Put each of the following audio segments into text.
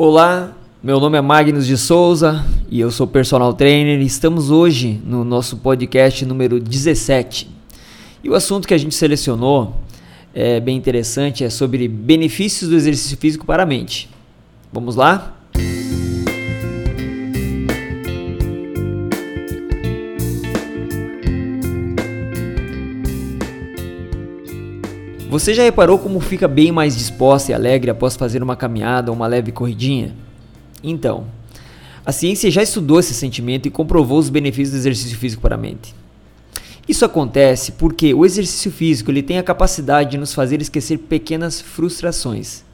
Olá, meu nome é Magnus de Souza e eu sou personal trainer. Estamos hoje no nosso podcast número 17. E o assunto que a gente selecionou é bem interessante, é sobre benefícios do exercício físico para a mente. Vamos lá? Você já reparou como fica bem mais disposta e alegre após fazer uma caminhada ou uma leve corridinha? Então, a ciência já estudou esse sentimento e comprovou os benefícios do exercício físico para a mente. Isso acontece porque o exercício físico ele tem a capacidade de nos fazer esquecer pequenas frustrações,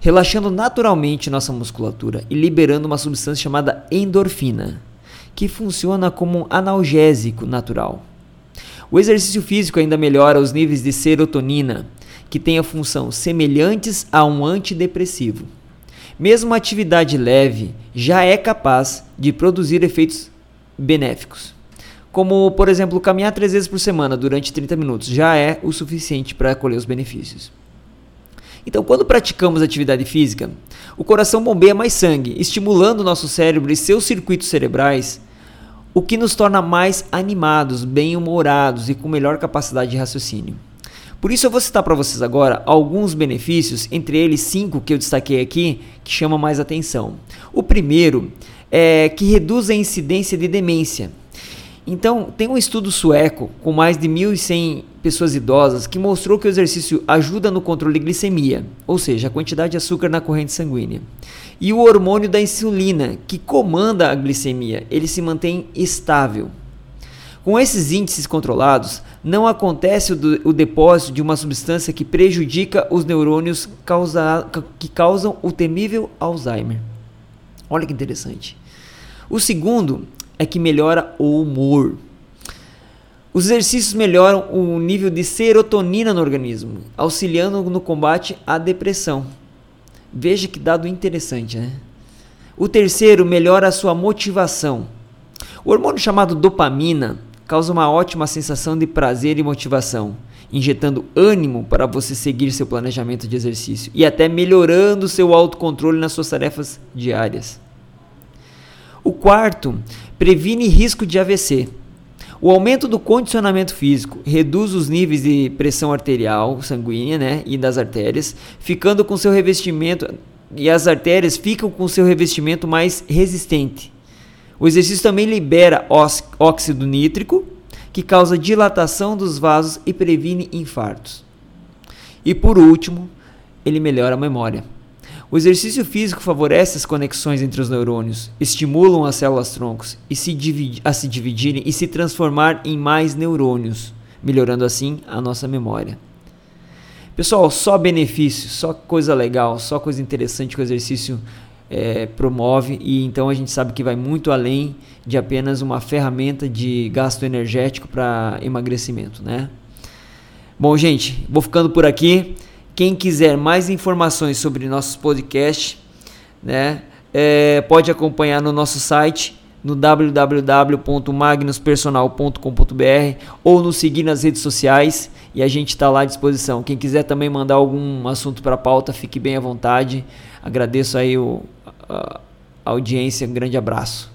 relaxando naturalmente nossa musculatura e liberando uma substância chamada endorfina, que funciona como um analgésico natural. O exercício físico ainda melhora os níveis de serotonina, que tenha função semelhantes a um antidepressivo. Mesmo atividade leve já é capaz de produzir efeitos benéficos. Como, por exemplo, caminhar três vezes por semana durante 30 minutos já é o suficiente para colher os benefícios. Então, quando praticamos atividade física, o coração bombeia mais sangue, estimulando o nosso cérebro e seus circuitos cerebrais, o que nos torna mais animados, bem-humorados e com melhor capacidade de raciocínio. Por isso eu vou citar para vocês agora alguns benefícios, entre eles cinco que eu destaquei aqui, que chamam mais atenção. O primeiro é que reduz a incidência de demência. Então, tem um estudo sueco com mais de 1.100 pessoas idosas que mostrou que o exercício ajuda no controle de glicemia, ou seja, a quantidade de açúcar na corrente sanguínea. E o hormônio da insulina, que comanda a glicemia, ele se mantém estável. Com esses índices controlados, não acontece o, depósito de uma substância que prejudica os neurônios causa, que causam o temível Alzheimer. Olha que interessante. O segundo é que melhora o humor. Os exercícios melhoram o nível de serotonina no organismo, auxiliando no combate à depressão. Veja que dado interessante, né? O terceiro melhora a sua motivação. O hormônio chamado dopamina causa uma ótima sensação de prazer e motivação, injetando ânimo para você seguir seu planejamento de exercício e até melhorando seu autocontrole nas suas tarefas diárias. O quarto, previne risco de AVC. O aumento do condicionamento físico reduz os níveis de pressão arterial sanguínea né, e das artérias, ficando com seu revestimento e as artérias ficam com seu revestimento mais resistente. O exercício também libera óxido nítrico, que causa dilatação dos vasos e previne infartos. E por último, ele melhora a memória. O exercício físico favorece as conexões entre os neurônios, estimulam as células troncos e se a se dividirem e se transformar em mais neurônios, melhorando assim a nossa memória. Pessoal, só benefício, só coisa legal, só coisa interessante que o exercício é, promove e então a gente sabe que vai muito além de apenas uma ferramenta de gasto energético para emagrecimento, né? Bom, gente, vou ficando por aqui. Quem quiser mais informações sobre nossos podcasts, né, é, pode acompanhar no nosso site no www.magnuspersonal.com.br ou nos seguir nas redes sociais e a gente está lá à disposição. Quem quiser também mandar algum assunto para a pauta, fique bem à vontade. Agradeço aí o, audiência. Um grande abraço.